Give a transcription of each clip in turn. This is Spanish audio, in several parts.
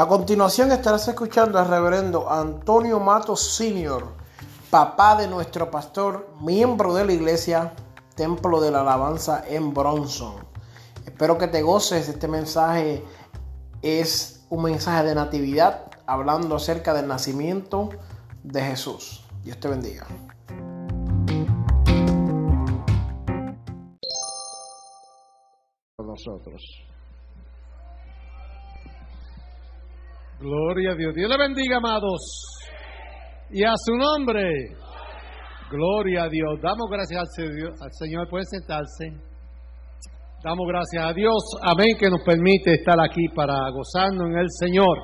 A continuación estarás escuchando al reverendo Antonio Matos Sr., papá de nuestro pastor, miembro de la iglesia Templo de la Alabanza en Bronson. Espero que te goces. Este mensaje es un mensaje de natividad hablando acerca del nacimiento de Jesús. Dios te bendiga. Nosotros. Gloria a Dios. Dios le bendiga, amados. Y a su nombre. Gloria a Dios. Damos gracias al Señor. Puede sentarse. Damos gracias a Dios. Amén. Que nos permite estar aquí para gozarnos en el Señor.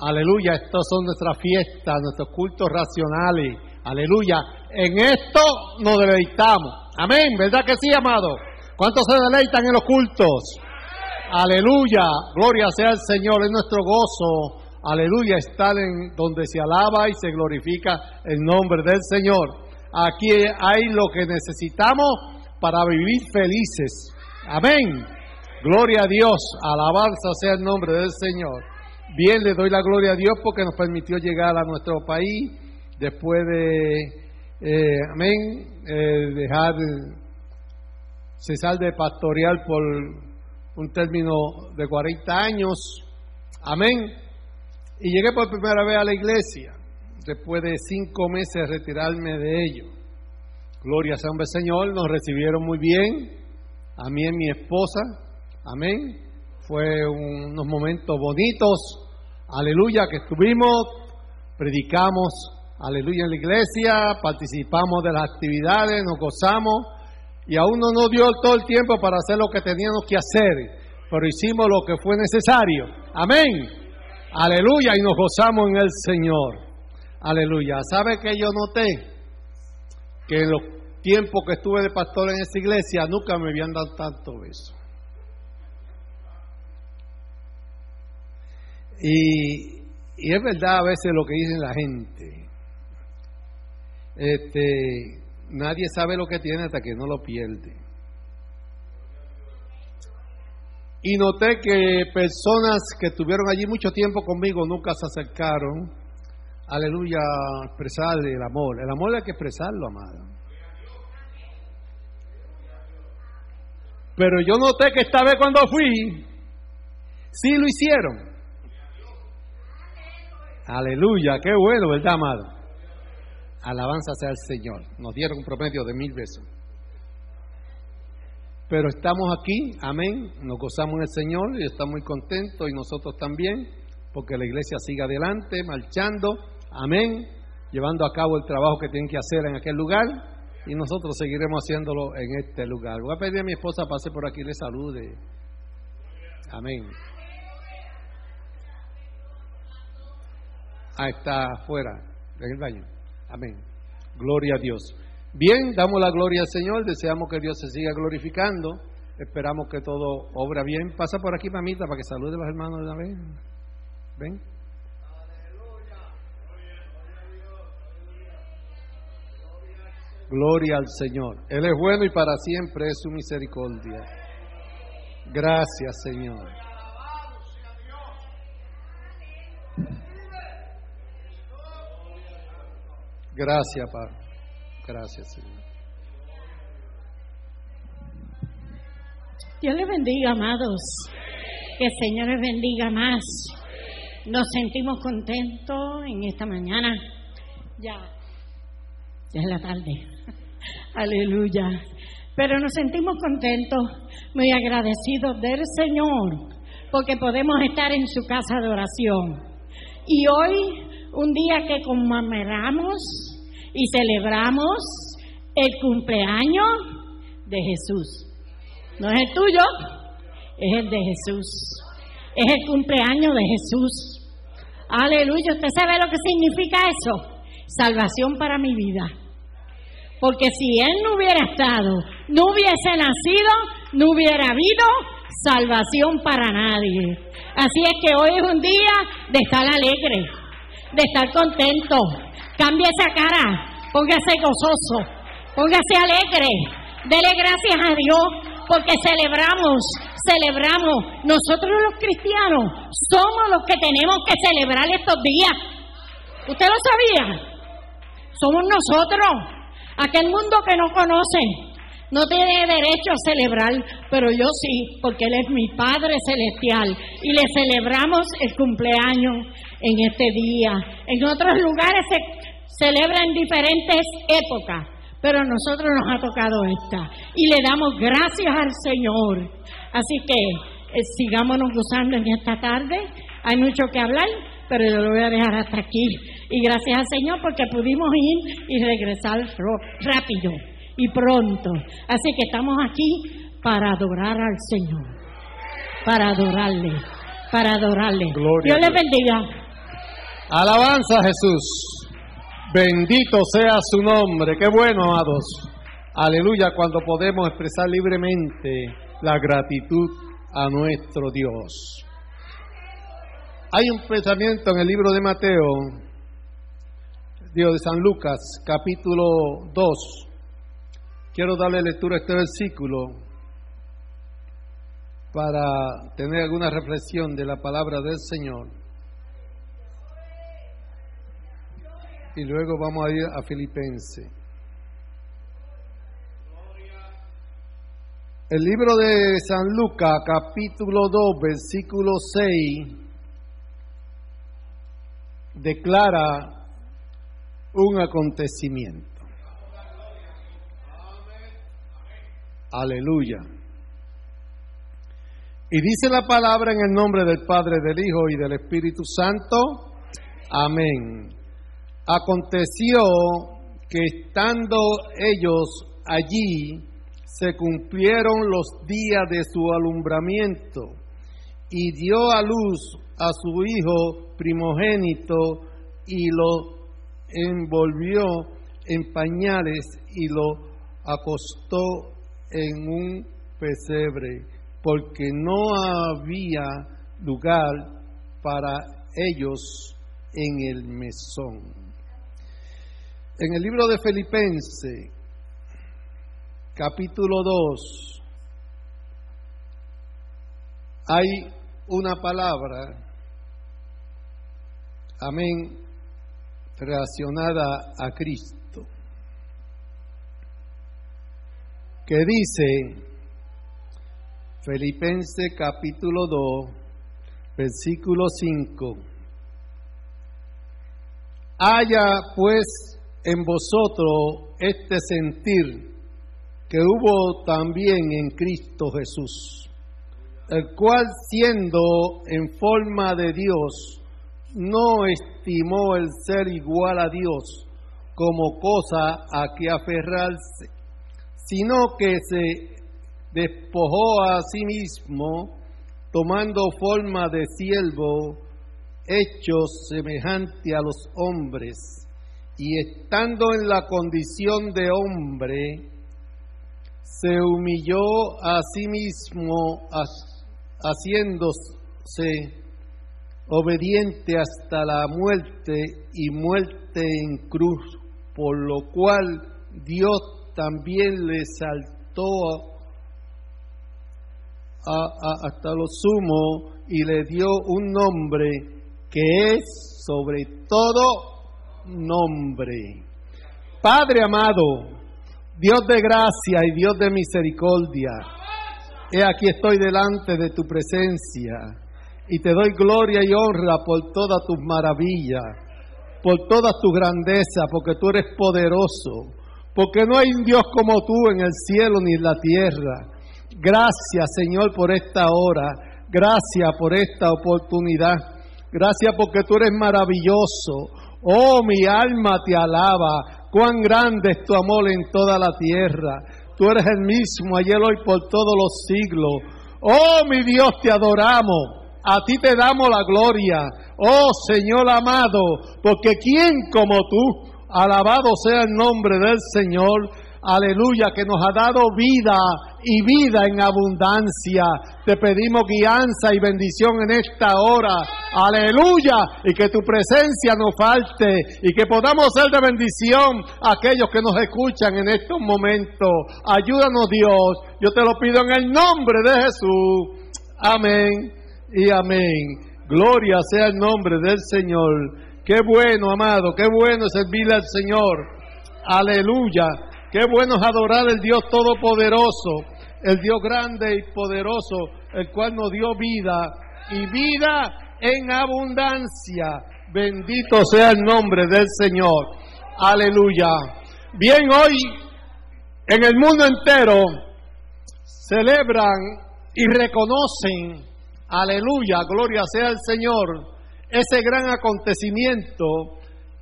Aleluya. Estas son nuestras fiestas, nuestros cultos racionales. Aleluya. En esto nos deleitamos. Amén. ¿Verdad que sí, amado? ¿Cuántos se deleitan en los cultos? Aleluya. Gloria sea al Señor. Es nuestro gozo aleluya, estar en donde se alaba y se glorifica el nombre del Señor. Aquí hay lo que necesitamos para vivir felices. Amén. Gloria a Dios, alabanza sea el nombre del Señor. Bien, le doy la gloria a Dios porque nos permitió llegar a nuestro país después de, eh, amén, eh, dejar cesar de pastorear por un término de 40 años. Amén. Y llegué por primera vez a la iglesia, después de cinco meses de retirarme de ello. Gloria sea hombre Señor, nos recibieron muy bien, a mí y a mi esposa, amén. Fue unos momentos bonitos, aleluya, que estuvimos, predicamos, aleluya, en la iglesia, participamos de las actividades, nos gozamos, y aún no nos dio todo el tiempo para hacer lo que teníamos que hacer, pero hicimos lo que fue necesario, amén. Aleluya, y nos gozamos en el Señor. Aleluya. ¿Sabe que yo noté? Que en los tiempos que estuve de pastor en esta iglesia nunca me habían dado tanto beso. Y, y, es verdad a veces lo que dice la gente. Este, nadie sabe lo que tiene hasta que no lo pierde. Y noté que personas que estuvieron allí mucho tiempo conmigo nunca se acercaron, aleluya, a expresar el amor. El amor hay que expresarlo, amado. Pero yo noté que esta vez cuando fui, sí lo hicieron. Aleluya, qué bueno, ¿verdad, amado? Alabanza sea el Señor. Nos dieron un promedio de mil besos. Pero estamos aquí, amén, nos gozamos en el Señor y estamos muy contentos y nosotros también, porque la iglesia sigue adelante, marchando, amén, llevando a cabo el trabajo que tienen que hacer en aquel lugar y nosotros seguiremos haciéndolo en este lugar. Voy a pedir a mi esposa pase por aquí y le salude. Amén. Ahí está afuera, en el baño. Amén. Gloria a Dios. Bien, damos la gloria al Señor, deseamos que Dios se siga glorificando, esperamos que todo obra bien. Pasa por aquí, mamita, para que salude a los hermanos de la vez. Ven. Gloria al Señor. Él es bueno y para siempre es su misericordia. Gracias, Señor. Gracias, Padre. Gracias, Señor. Dios les bendiga, amados. Que el Señor les bendiga más. Nos sentimos contentos en esta mañana. Ya, ya es la tarde. Aleluya. Pero nos sentimos contentos, muy agradecidos del Señor, porque podemos estar en su casa de oración. Y hoy, un día que conmemoramos y celebramos el cumpleaños de Jesús. No es el tuyo, es el de Jesús. Es el cumpleaños de Jesús. Aleluya. ¿Usted sabe lo que significa eso? Salvación para mi vida. Porque si Él no hubiera estado, no hubiese nacido, no hubiera habido salvación para nadie. Así es que hoy es un día de estar alegre, de estar contento, Cambie esa cara, póngase gozoso, póngase alegre, dele gracias a Dios porque celebramos, celebramos. Nosotros los cristianos somos los que tenemos que celebrar estos días. ¿Usted lo sabía? Somos nosotros, aquel mundo que no conoce, no tiene derecho a celebrar, pero yo sí, porque Él es mi Padre Celestial y le celebramos el cumpleaños en este día. En otros lugares se celebra en diferentes épocas, pero a nosotros nos ha tocado esta y le damos gracias al Señor. Así que eh, sigámonos gozando en esta tarde. Hay mucho que hablar, pero yo lo voy a dejar hasta aquí. Y gracias al Señor porque pudimos ir y regresar rápido y pronto. Así que estamos aquí para adorar al Señor, para adorarle, para adorarle. Dios le bendiga. Alabanza a Jesús. Bendito sea su nombre. Qué bueno, amados. Aleluya, cuando podemos expresar libremente la gratitud a nuestro Dios. Hay un pensamiento en el libro de Mateo, Dios de San Lucas, capítulo 2, Quiero darle lectura a este versículo para tener alguna reflexión de la palabra del Señor. Y luego vamos a ir a Filipenses. El libro de San Lucas, capítulo 2, versículo 6, declara un acontecimiento. Aleluya. Y dice la palabra en el nombre del Padre, del Hijo y del Espíritu Santo. Amén. Aconteció que estando ellos allí, se cumplieron los días de su alumbramiento y dio a luz a su hijo primogénito y lo envolvió en pañales y lo acostó en un pesebre, porque no había lugar para ellos en el mesón. En el libro de Filipenses, capítulo 2, hay una palabra, amén, relacionada a Cristo. Que dice Filipenses capítulo 2, versículo 5. Haya pues en vosotros este sentir que hubo también en Cristo Jesús, el cual siendo en forma de Dios, no estimó el ser igual a Dios como cosa a que aferrarse sino que se despojó a sí mismo, tomando forma de siervo, hecho semejante a los hombres, y estando en la condición de hombre, se humilló a sí mismo, haciéndose obediente hasta la muerte y muerte en cruz, por lo cual Dios también le saltó hasta lo sumo y le dio un nombre que es sobre todo nombre. Padre amado, Dios de gracia y Dios de misericordia, he aquí estoy delante de tu presencia y te doy gloria y honra por todas tus maravillas, por toda tu grandeza, porque tú eres poderoso porque no hay un Dios como tú en el cielo ni en la tierra. Gracias, Señor, por esta hora. Gracias por esta oportunidad. Gracias porque tú eres maravilloso. Oh, mi alma te alaba. Cuán grande es tu amor en toda la tierra. Tú eres el mismo ayer, hoy, por todos los siglos. Oh, mi Dios, te adoramos. A ti te damos la gloria. Oh, Señor amado, porque ¿quién como tú? Alabado sea el nombre del Señor. aleluya, que nos ha dado vida y vida en abundancia. Te pedimos guianza y bendición en esta hora, aleluya, y que tu presencia nos falte y que podamos ser de bendición a aquellos que nos escuchan en estos momentos. Ayúdanos Dios, yo te lo pido en el nombre de Jesús. Amén y amén. Gloria sea el nombre del Señor. Qué bueno, amado, qué bueno servirle al Señor. Aleluya. Qué bueno es adorar al Dios Todopoderoso, el Dios grande y poderoso, el cual nos dio vida y vida en abundancia. Bendito sea el nombre del Señor. Aleluya. Bien, hoy en el mundo entero celebran y reconocen, aleluya, gloria sea el Señor, ese gran acontecimiento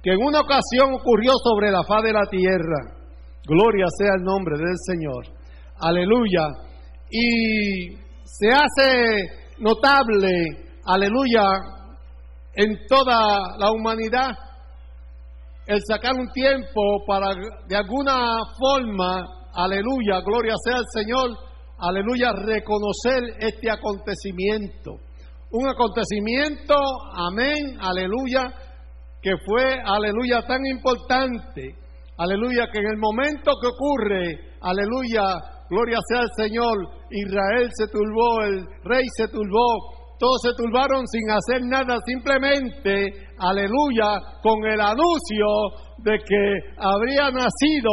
que en una ocasión ocurrió sobre la faz de la tierra. Gloria sea el nombre del Señor. Aleluya. Y se hace notable, aleluya, en toda la humanidad el sacar un tiempo para de alguna forma, aleluya, gloria sea el Señor, aleluya, reconocer este acontecimiento. Un acontecimiento, amén, aleluya, que fue, aleluya, tan importante, aleluya, que en el momento que ocurre, aleluya, gloria sea el Señor, Israel se turbó, el rey se turbó, todos se turbaron sin hacer nada, simplemente, aleluya, con el anuncio de que habría nacido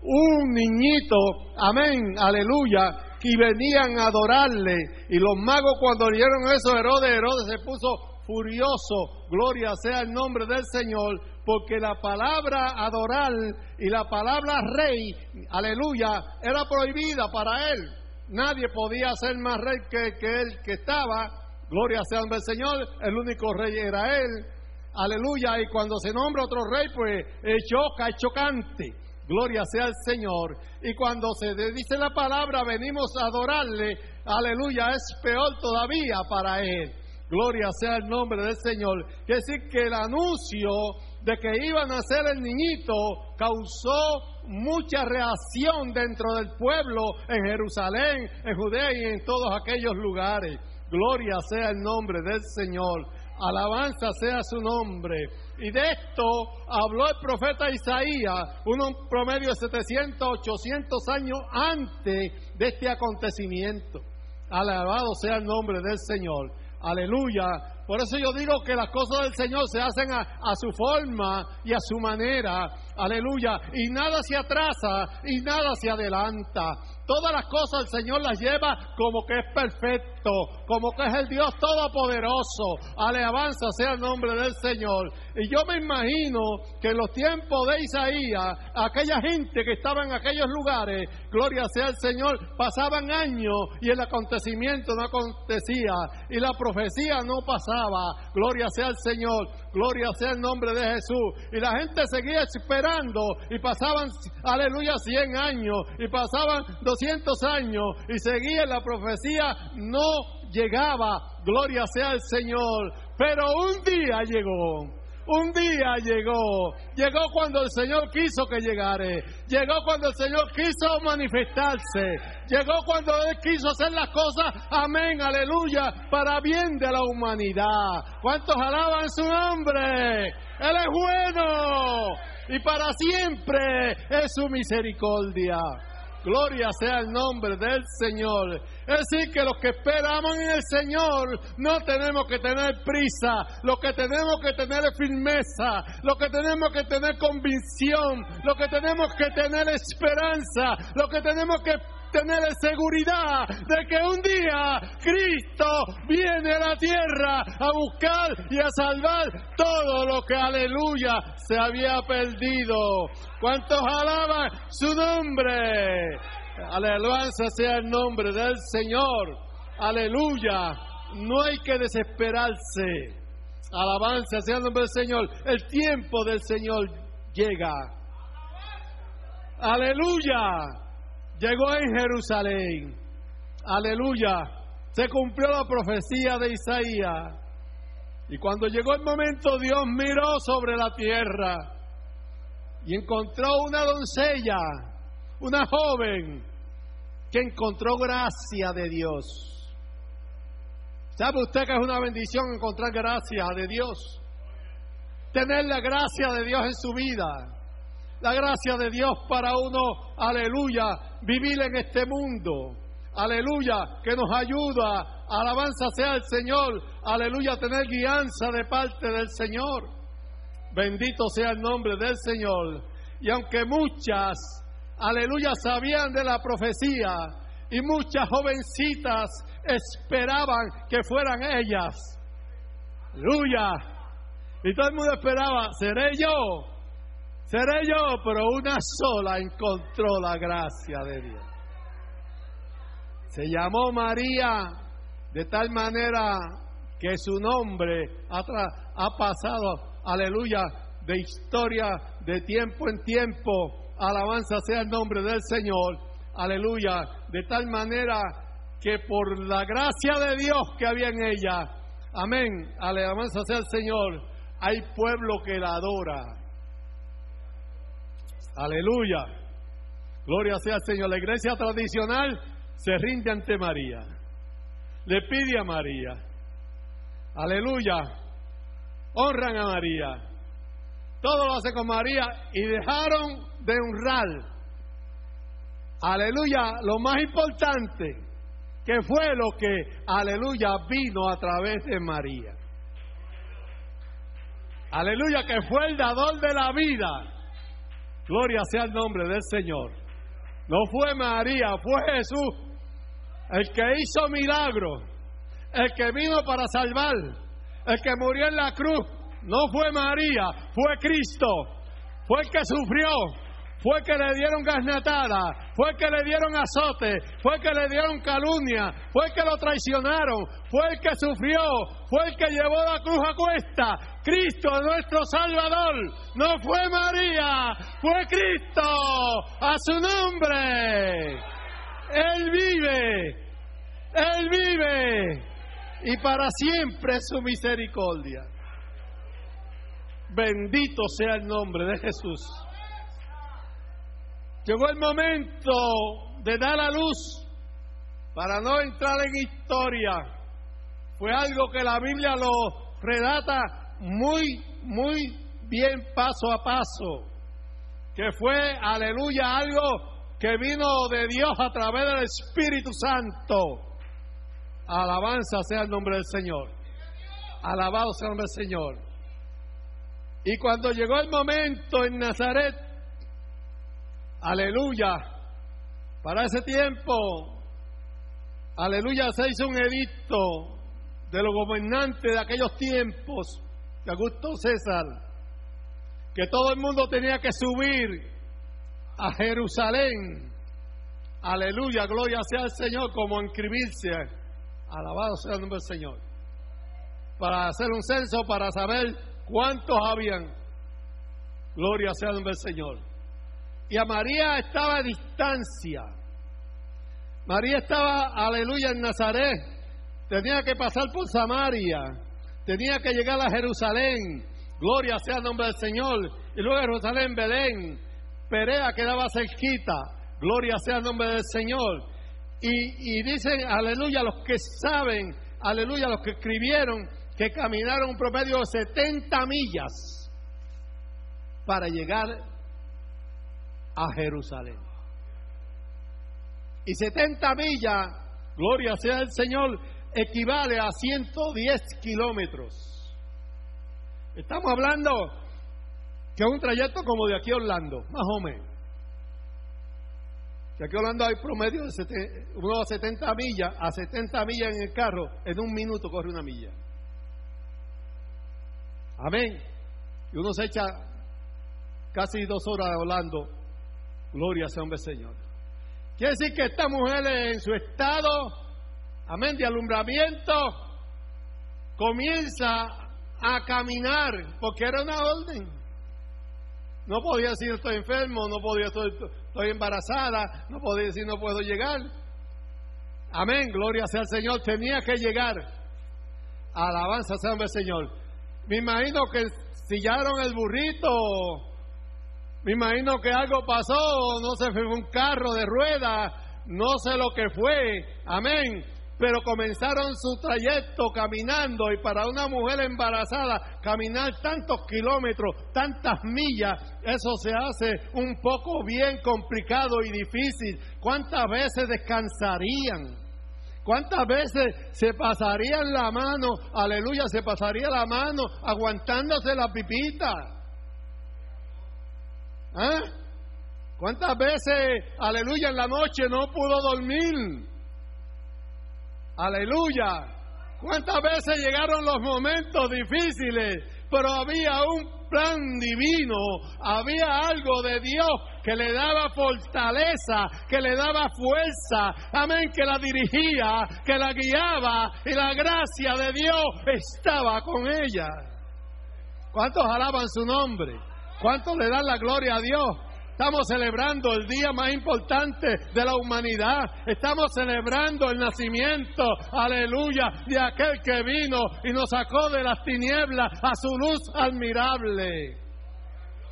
un niñito, amén, aleluya, y venían a adorarle. Y los magos cuando oyeron eso, Herodes, Herodes se puso furioso. Gloria sea el nombre del Señor, porque la palabra adorar y la palabra rey, aleluya, era prohibida para él. Nadie podía ser más rey que, que él que estaba. Gloria sea el Señor, el único rey era él. Aleluya, y cuando se nombra otro rey, pues choca, es chocante. Gloria sea el Señor. Y cuando se dice la palabra, venimos a adorarle, aleluya, es peor todavía para Él. Gloria sea el nombre del Señor. Quiere decir que el anuncio de que iba a nacer el niñito causó mucha reacción dentro del pueblo en Jerusalén, en Judea y en todos aquellos lugares. Gloria sea el nombre del Señor. Alabanza sea su nombre. Y de esto habló el profeta Isaías, un promedio de 700, 800 años antes de este acontecimiento. Alabado sea el nombre del Señor. Aleluya. Por eso yo digo que las cosas del Señor se hacen a, a, su forma y a su manera. Aleluya. Y nada se atrasa y nada se adelanta. Todas las cosas el Señor las lleva como que es perfecto, como que es el Dios todopoderoso. Alabanza sea el nombre del Señor. Y yo me imagino que en los tiempos de Isaías, aquella gente que estaba en aquellos lugares, gloria sea el Señor, pasaban años y el acontecimiento no acontecía y la profecía no pasaba. Gloria sea el Señor, gloria sea el nombre de Jesús. Y la gente seguía esperando y pasaban, aleluya, 100 años y pasaban 200 años y seguía la profecía, no llegaba, gloria sea el Señor. Pero un día llegó. Un día llegó, llegó cuando el Señor quiso que llegare, llegó cuando el Señor quiso manifestarse, llegó cuando Él quiso hacer las cosas, amén, aleluya, para bien de la humanidad. ¿Cuántos alaban su nombre? Él es bueno y para siempre es su misericordia. Gloria sea el nombre del Señor. Es decir, que los que esperamos en el Señor no tenemos que tener prisa, lo que tenemos que tener es firmeza, lo que tenemos que tener convicción, lo que tenemos que tener esperanza, lo que tenemos que tener seguridad de que un día Cristo viene a la tierra a buscar y a salvar todo lo que, aleluya, se había perdido. ¿Cuántos alaban su nombre? Alabanza sea el nombre del Señor. Aleluya. No hay que desesperarse. Alabanza sea el nombre del Señor. El tiempo del Señor llega. Aleluya llegó en Jerusalén. Aleluya. Se cumplió la profecía de Isaías. Y cuando llegó el momento, Dios miró sobre la tierra y encontró una doncella, una joven que encontró gracia de Dios. ¿Sabe usted que es una bendición encontrar gracia de Dios? Tener la gracia de Dios en su vida. La gracia de Dios para uno, aleluya, vivir en este mundo. Aleluya, que nos ayuda. Alabanza sea el Señor. Aleluya, tener guianza de parte del Señor. Bendito sea el nombre del Señor. Y aunque muchas, aleluya, sabían de la profecía y muchas jovencitas esperaban que fueran ellas. Aleluya. Y todo el mundo esperaba, seré yo, seré yo, pero una sola encontró la gracia de Dios. Se llamó María de tal manera que su nombre ha, pasado, aleluya, de historia de tiempo en tiempo. Alabanza sea el nombre del Señor. Aleluya. De tal manera que por la gracia de Dios que había en ella, amén, alabanza sea el Señor, hay pueblo que la adora. Aleluya. Gloria sea al Señor. La iglesia tradicional se rinde ante María. Le pide a María. Aleluya. Honran a María. Todo lo hace con María y dejaron de honrar. Aleluya. Lo más importante, que fue lo que, aleluya, vino a través de María. Aleluya, que fue el dador de la vida. Gloria sea el nombre del Señor. No fue María, fue Jesús el que hizo milagros, el que vino para salvar, el que murió en la cruz. No fue María, fue Cristo. Fue el que sufrió, fue que le dieron gasnatada, fue que le dieron azote, fue que le dieron calumnia, fue que lo traicionaron, fue el que sufrió, fue el que llevó la cruz a cuesta. Cristo, nuestro Salvador, no fue María, fue Cristo, a su nombre. Él vive, Él vive, y para siempre su misericordia. Bendito sea el nombre de Jesús. Llegó el momento de dar a luz para no entrar en historia. Fue algo que la Biblia lo relata muy, muy bien paso a paso. Que fue, aleluya, algo que vino de Dios a través del Espíritu Santo. Alabanza sea el nombre del Señor. Alabado sea el nombre del Señor. Y cuando llegó el momento en Nazaret, aleluya, para ese tiempo, aleluya, se hizo un edicto de los gobernantes de aquellos tiempos, de Augusto César, que todo el mundo tenía que subir a Jerusalén. Aleluya, gloria sea al Señor, como inscribirse. Alabado sea el nombre del Señor. Para hacer un censo, para saber cuántos habían. Gloria sea el nombre del Señor. Y a María estaba a distancia. María estaba, aleluya, en Nazaret. Tenía que pasar por Samaria. Tenía que llegar a Jerusalén. Gloria sea el nombre del Señor. Y luego Jerusalén, Belén. Perea quedaba cerquita. Gloria sea el nombre del Señor. Y, y dicen, aleluya, los que saben, aleluya, los que escribieron, que caminaron un promedio de 70 millas para llegar a Jerusalén. Y 70 millas, gloria sea el Señor, equivale a 110 kilómetros. Estamos hablando que es un trayecto como de aquí a Orlando, más o menos. De aquí a Orlando hay promedio de unos 70 millas, a 70 millas en el carro, en un minuto corre una milla. Amén. Y uno se echa casi dos horas de Orlando. Gloria sea hombre Señor. Quiere decir que esta mujer en su estado, amén, de alumbramiento, comienza a caminar, porque era una orden. No podía decir estoy enfermo, no podía decir estoy embarazada, no podía decir no puedo llegar. Amén, gloria sea al Señor, tenía que llegar. Alabanza sea hombre Señor. Me imagino que sillaron el burrito Me imagino que algo pasó, no sé, fue un carro de ruedas, no sé lo que fue, amén. Pero comenzaron su trayecto caminando y para una mujer embarazada caminar tantos kilómetros, tantas millas, eso se hace un poco bien complicado y difícil. ¿Cuántas veces descansarían? ¿Cuántas veces se pasarían la mano, aleluya, se pasaría la mano aguantándose la pipita? ¿Ah? ¿Cuántas veces, aleluya, en la noche no pudo dormir? Aleluya. ¿Cuántas veces llegaron los momentos difíciles? Pero había un plan divino, había algo de Dios que le daba fortaleza, que le daba fuerza, amén, que la dirigía, que la guiaba y la gracia de Dios estaba con ella. ¿Cuántos alaban su nombre? ¿Cuántos le dan la gloria a Dios? Estamos celebrando el día más importante de la humanidad. Estamos celebrando el nacimiento, aleluya, de aquel que vino y nos sacó de las tinieblas a su luz admirable.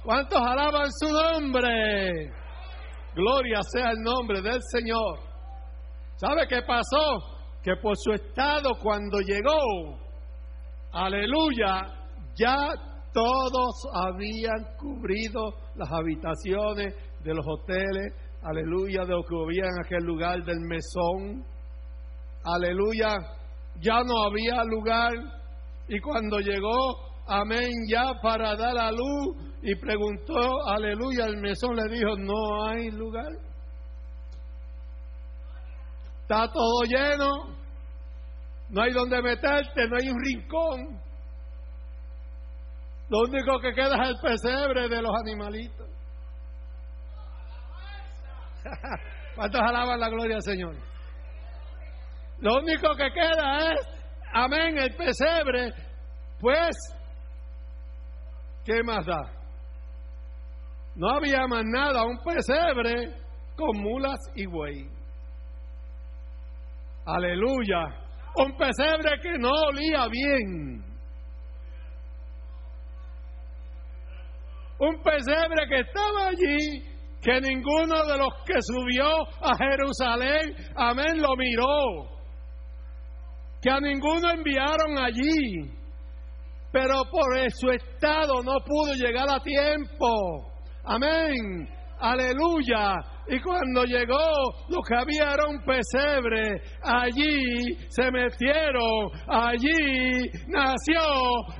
¿Cuántos alaban su nombre? Gloria sea el nombre del Señor. ¿Sabe qué pasó? Que por su estado cuando llegó, aleluya, ya todos habían cubrido las habitaciones de los hoteles, aleluya, de los que vivían en aquel lugar del mesón, aleluya, ya no había lugar y cuando llegó, amén, ya para dar a luz y preguntó, aleluya, el mesón le dijo, no hay lugar. Está todo lleno, no hay donde meterte, no hay un rincón. Lo único que queda es el pesebre de los animalitos. ¿Cuántos alaban la gloria al Señor? Lo único que queda es, amén, el pesebre. Pues, ¿qué más da? No había más nada, un pesebre con mulas y buey. Aleluya. Un pesebre que no olía bien. Un pesebre que estaba allí, que ninguno de los que subió a Jerusalén, amén, lo miró, que a ninguno enviaron allí, pero por su estado no pudo llegar a tiempo, amén, aleluya, y cuando llegó, lo que había era un pesebre. Allí se metieron, allí nació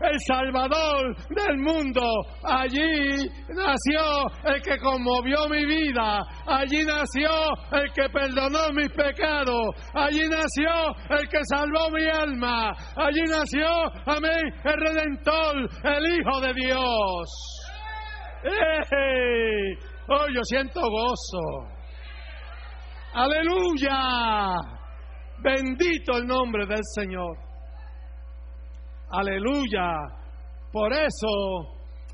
el Salvador del mundo. Allí nació el que conmovió mi vida. Allí nació el que perdonó mis pecados. Allí nació el que salvó mi alma. Allí nació, amén, el Redentor, el Hijo de Dios. ¡Eh! Oh, yo siento gozo. Aleluya. Bendito el nombre del Señor. Aleluya. Por eso,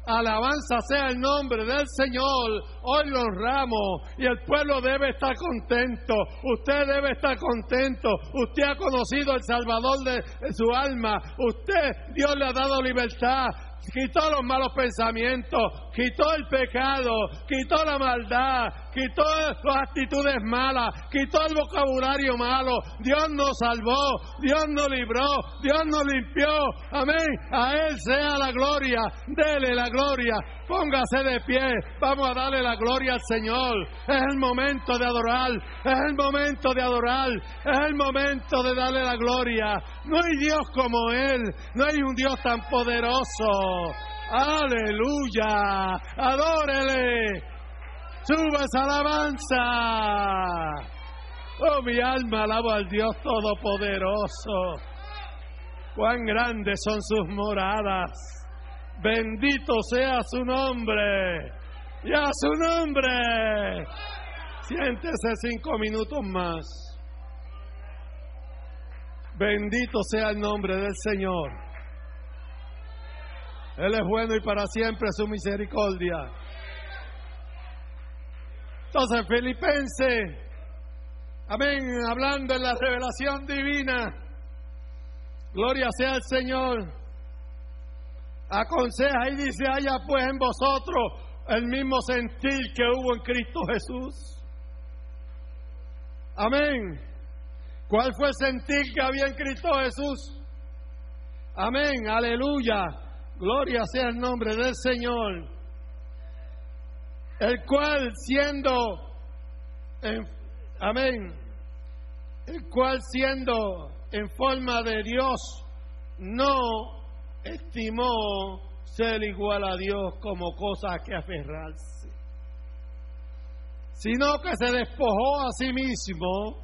alabanza sea el nombre del Señor. Hoy lo honramos y el pueblo debe estar contento. Usted debe estar contento. Usted ha conocido el Salvador de su alma. Usted, Dios le ha dado libertad quitó los malos pensamientos, quitó el pecado, quitó la maldad, quitó las actitudes malas, quitó el vocabulario malo. Dios nos salvó, Dios nos libró, Dios nos limpió. Amén. A Él sea la gloria, dele la gloria. Póngase de pie, vamos a darle la gloria al Señor. Es el momento de adorar, es el momento de adorar, es el momento de darle la gloria. No hay Dios como Él, no hay un Dios tan poderoso. Aleluya, adórele, suba esa alabanza. Oh, mi alma alaba al Dios Todopoderoso. Cuán grandes son sus moradas. Bendito sea su nombre. Y a su nombre. Siéntese cinco minutos más. Bendito sea el nombre del Señor. Él es bueno y para siempre su misericordia. Entonces, Filipense, amén, hablando en la revelación divina. Gloria sea al Señor aconseja y dice, haya pues en vosotros el mismo sentir que hubo en Cristo Jesús. Amén. ¿Cuál fue el sentir que había en Cristo Jesús? Amén, aleluya. Gloria sea el nombre del Señor. El cual siendo, en, amén, el cual siendo en forma de Dios, no estimó ser igual a Dios como cosa que aferrarse, sino que se despojó a sí mismo,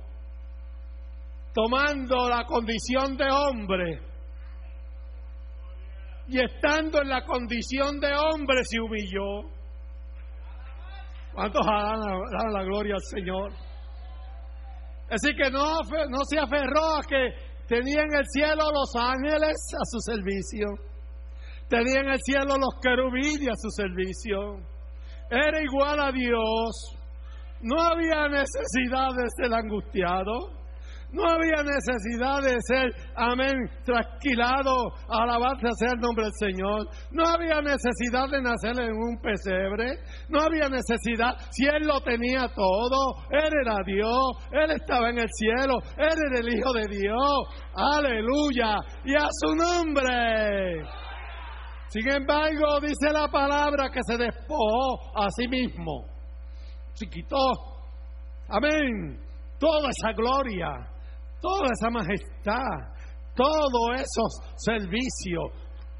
tomando la condición de hombre, y estando en la condición de hombre se humilló. ¿Cuántos dan la, gloria al Señor? Así que no, no se aferró a que tenía en el cielo los ángeles a su servicio. Tenía en el cielo los querubines a su servicio. Era igual a Dios. No había necesidad de ser angustiado. No había necesidad de ser, amén, trasquilado, alabarse sea el nombre del Señor. No había necesidad de nacer en un pesebre. No había necesidad, si Él lo tenía todo. Él era Dios, Él estaba en el cielo, Él era el Hijo de Dios. Aleluya. Y a su nombre. Sin embargo, dice la palabra que se despojó a sí mismo. Se quitó, amén, toda esa gloria toda esa majestad, todos esos servicios,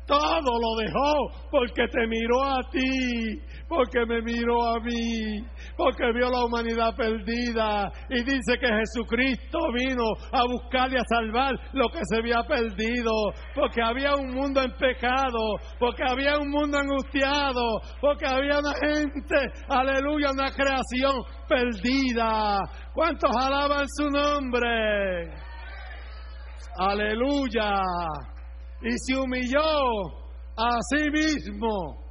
todo lo dejó porque te miró a ti, porque me miró a mí, porque vio la humanidad perdida y dice que Jesucristo vino a buscar y a salvar lo que se había perdido, porque había un mundo en pecado, porque había un mundo angustiado, porque había una gente, aleluya, una creación perdida. ¿Cuántos alaban su nombre? Aleluya. Y se humilló a sí mismo.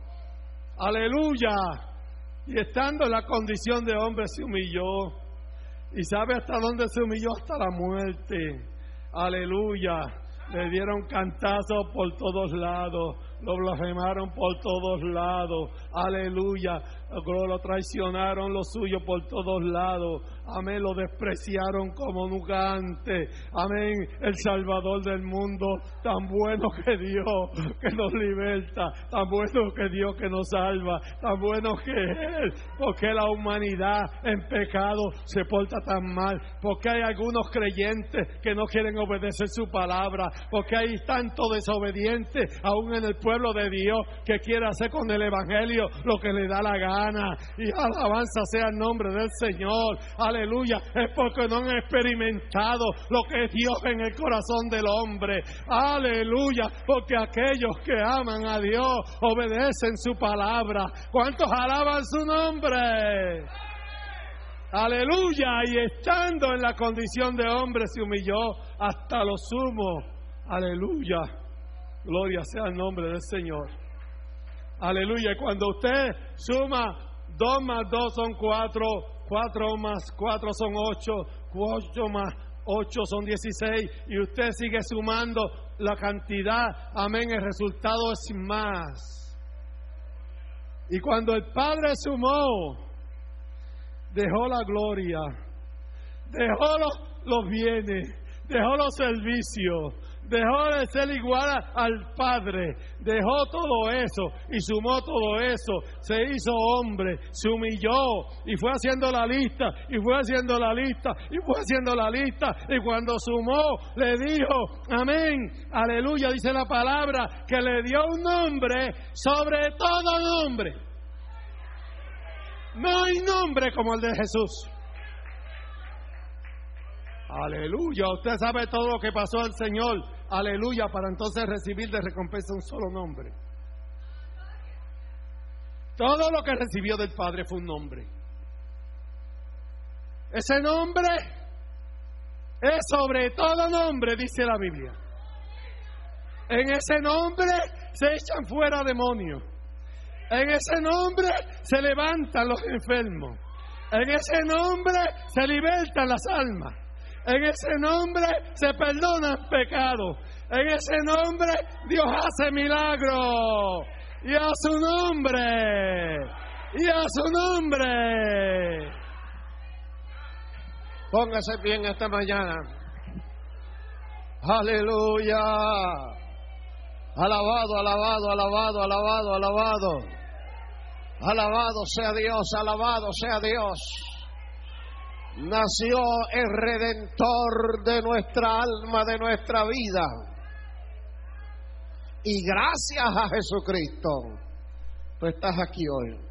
Aleluya. Y estando en la condición de hombre se humilló. ¿Y sabe hasta dónde se humilló? Hasta la muerte. Aleluya. Le dieron cantazos por todos lados lo blasfemaron por todos lados. Aleluya. Lo traicionaron lo suyo por todos lados. Amén. Lo despreciaron como nunca antes. Amén. El Salvador del mundo. Tan bueno que Dios que nos liberta. Tan bueno que Dios que nos salva. Tan bueno que Él. Porque la humanidad en pecado se porta tan mal. Porque hay algunos creyentes que no quieren obedecer su palabra. Porque hay tanto desobediente aún en el pueblo de Dios que quiere hacer con el Evangelio lo que le da la gana. Y alabanza sea el nombre del Señor. Aleluya. Es porque no han experimentado lo que es Dios en el corazón del hombre. Aleluya. Porque aquellos que aman a Dios obedecen su palabra. ¿Cuántos alaban su nombre? Aleluya. Y estando en la condición de hombre se humilló hasta lo sumo. Aleluya. Gloria sea el nombre del Señor. Aleluya. Cuando usted suma dos más dos son cuatro, cuatro más cuatro son ocho, cuatro más ocho son dieciséis, y usted sigue sumando la cantidad, amén, el resultado es más. Y cuando el Padre sumó, dejó la gloria, dejó los, los bienes, dejó los servicios, dejó de ser igual al Padre, dejó todo eso y sumó todo eso, se hizo hombre, se humilló y fue haciendo la lista, y fue haciendo la lista, y fue haciendo la lista, y cuando sumó le dijo, amén, aleluya, dice la palabra, que le dio un nombre sobre todo nombre. No hay nombre como el de Jesús. Aleluya, usted sabe todo lo que pasó al Señor aleluya, para entonces recibir de recompensa un solo nombre. Todo lo que recibió del Padre fue un nombre. Ese nombre es sobre todo nombre, dice la Biblia. En ese nombre se echan fuera demonios. En ese nombre se levantan los enfermos. En ese nombre se libertan las almas. En ese nombre se perdonan pecados. En ese nombre Dios hace milagros. Y a su nombre. Y a su nombre. Póngase bien esta mañana. Aleluya. Alabado, alabado, alabado, alabado, alabado. Alabado sea Dios, alabado sea Dios. Nació el redentor de nuestra alma, de nuestra vida. Y gracias a Jesucristo, tú estás aquí hoy.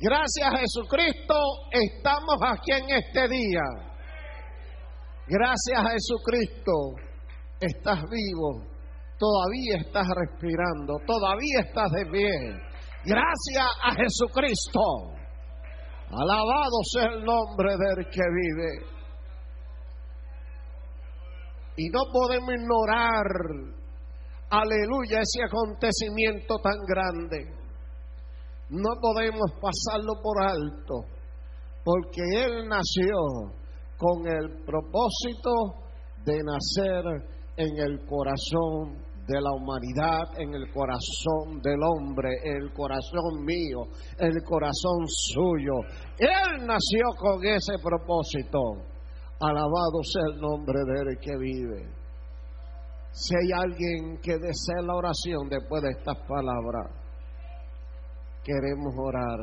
Gracias a Jesucristo estamos aquí en este día. Gracias a Jesucristo estás vivo, todavía estás respirando, todavía estás de pie. Gracias a Jesucristo. Alabado sea el nombre del que vive. Y no podemos ignorar, aleluya, ese acontecimiento tan grande. No podemos pasarlo por alto, porque Él nació con el propósito de nacer en el corazón de la humanidad, en el corazón del hombre, el corazón mío, el corazón suyo. Él nació con ese propósito. Alabado sea el nombre de Él que vive. Si hay alguien que desea la oración después de estas palabras, queremos orar.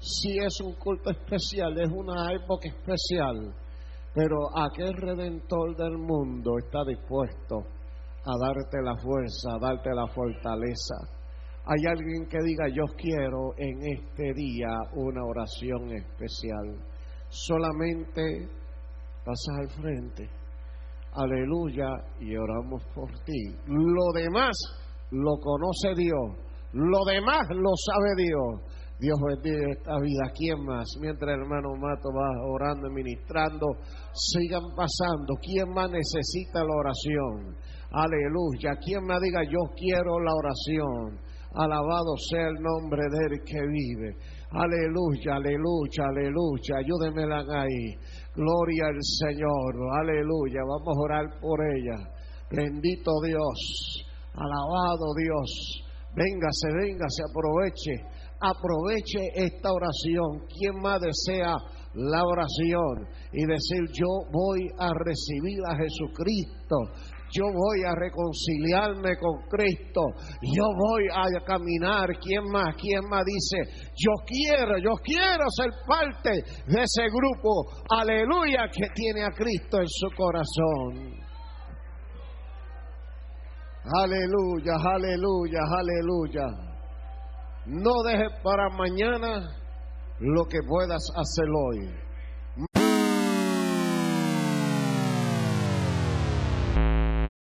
Si es un culto especial, es una época especial, pero aquel redentor del mundo está dispuesto a darte la fuerza, a darte la fortaleza. Hay alguien que diga, yo quiero en este día una oración especial. Solamente pasas al frente. Aleluya y oramos por ti. Lo demás lo conoce Dios. Lo demás lo sabe Dios. Dios bendiga esta vida. ¿Quién más? Mientras el hermano Mato va orando y ministrando, sigan pasando. ¿Quién más necesita la oración? Aleluya. ¿Quién me diga yo quiero la oración? Alabado sea el nombre del que vive. Aleluya, aleluya, aleluya. Ayúdenmela ahí. Gloria al Señor. Aleluya. Vamos a orar por ella. Bendito Dios. Alabado Dios. Véngase, véngase, aproveche aproveche esta oración. ¿Quién más desea la oración y decir yo voy a recibir a Jesucristo? Yo voy a reconciliarme con Cristo. Yo voy a caminar. ¿Quién más? ¿Quién más dice? Yo quiero, yo quiero ser parte de ese grupo. Aleluya que tiene a Cristo en su corazón. Aleluya, aleluya, aleluya. No dejes para mañana lo que puedas hacer hoy.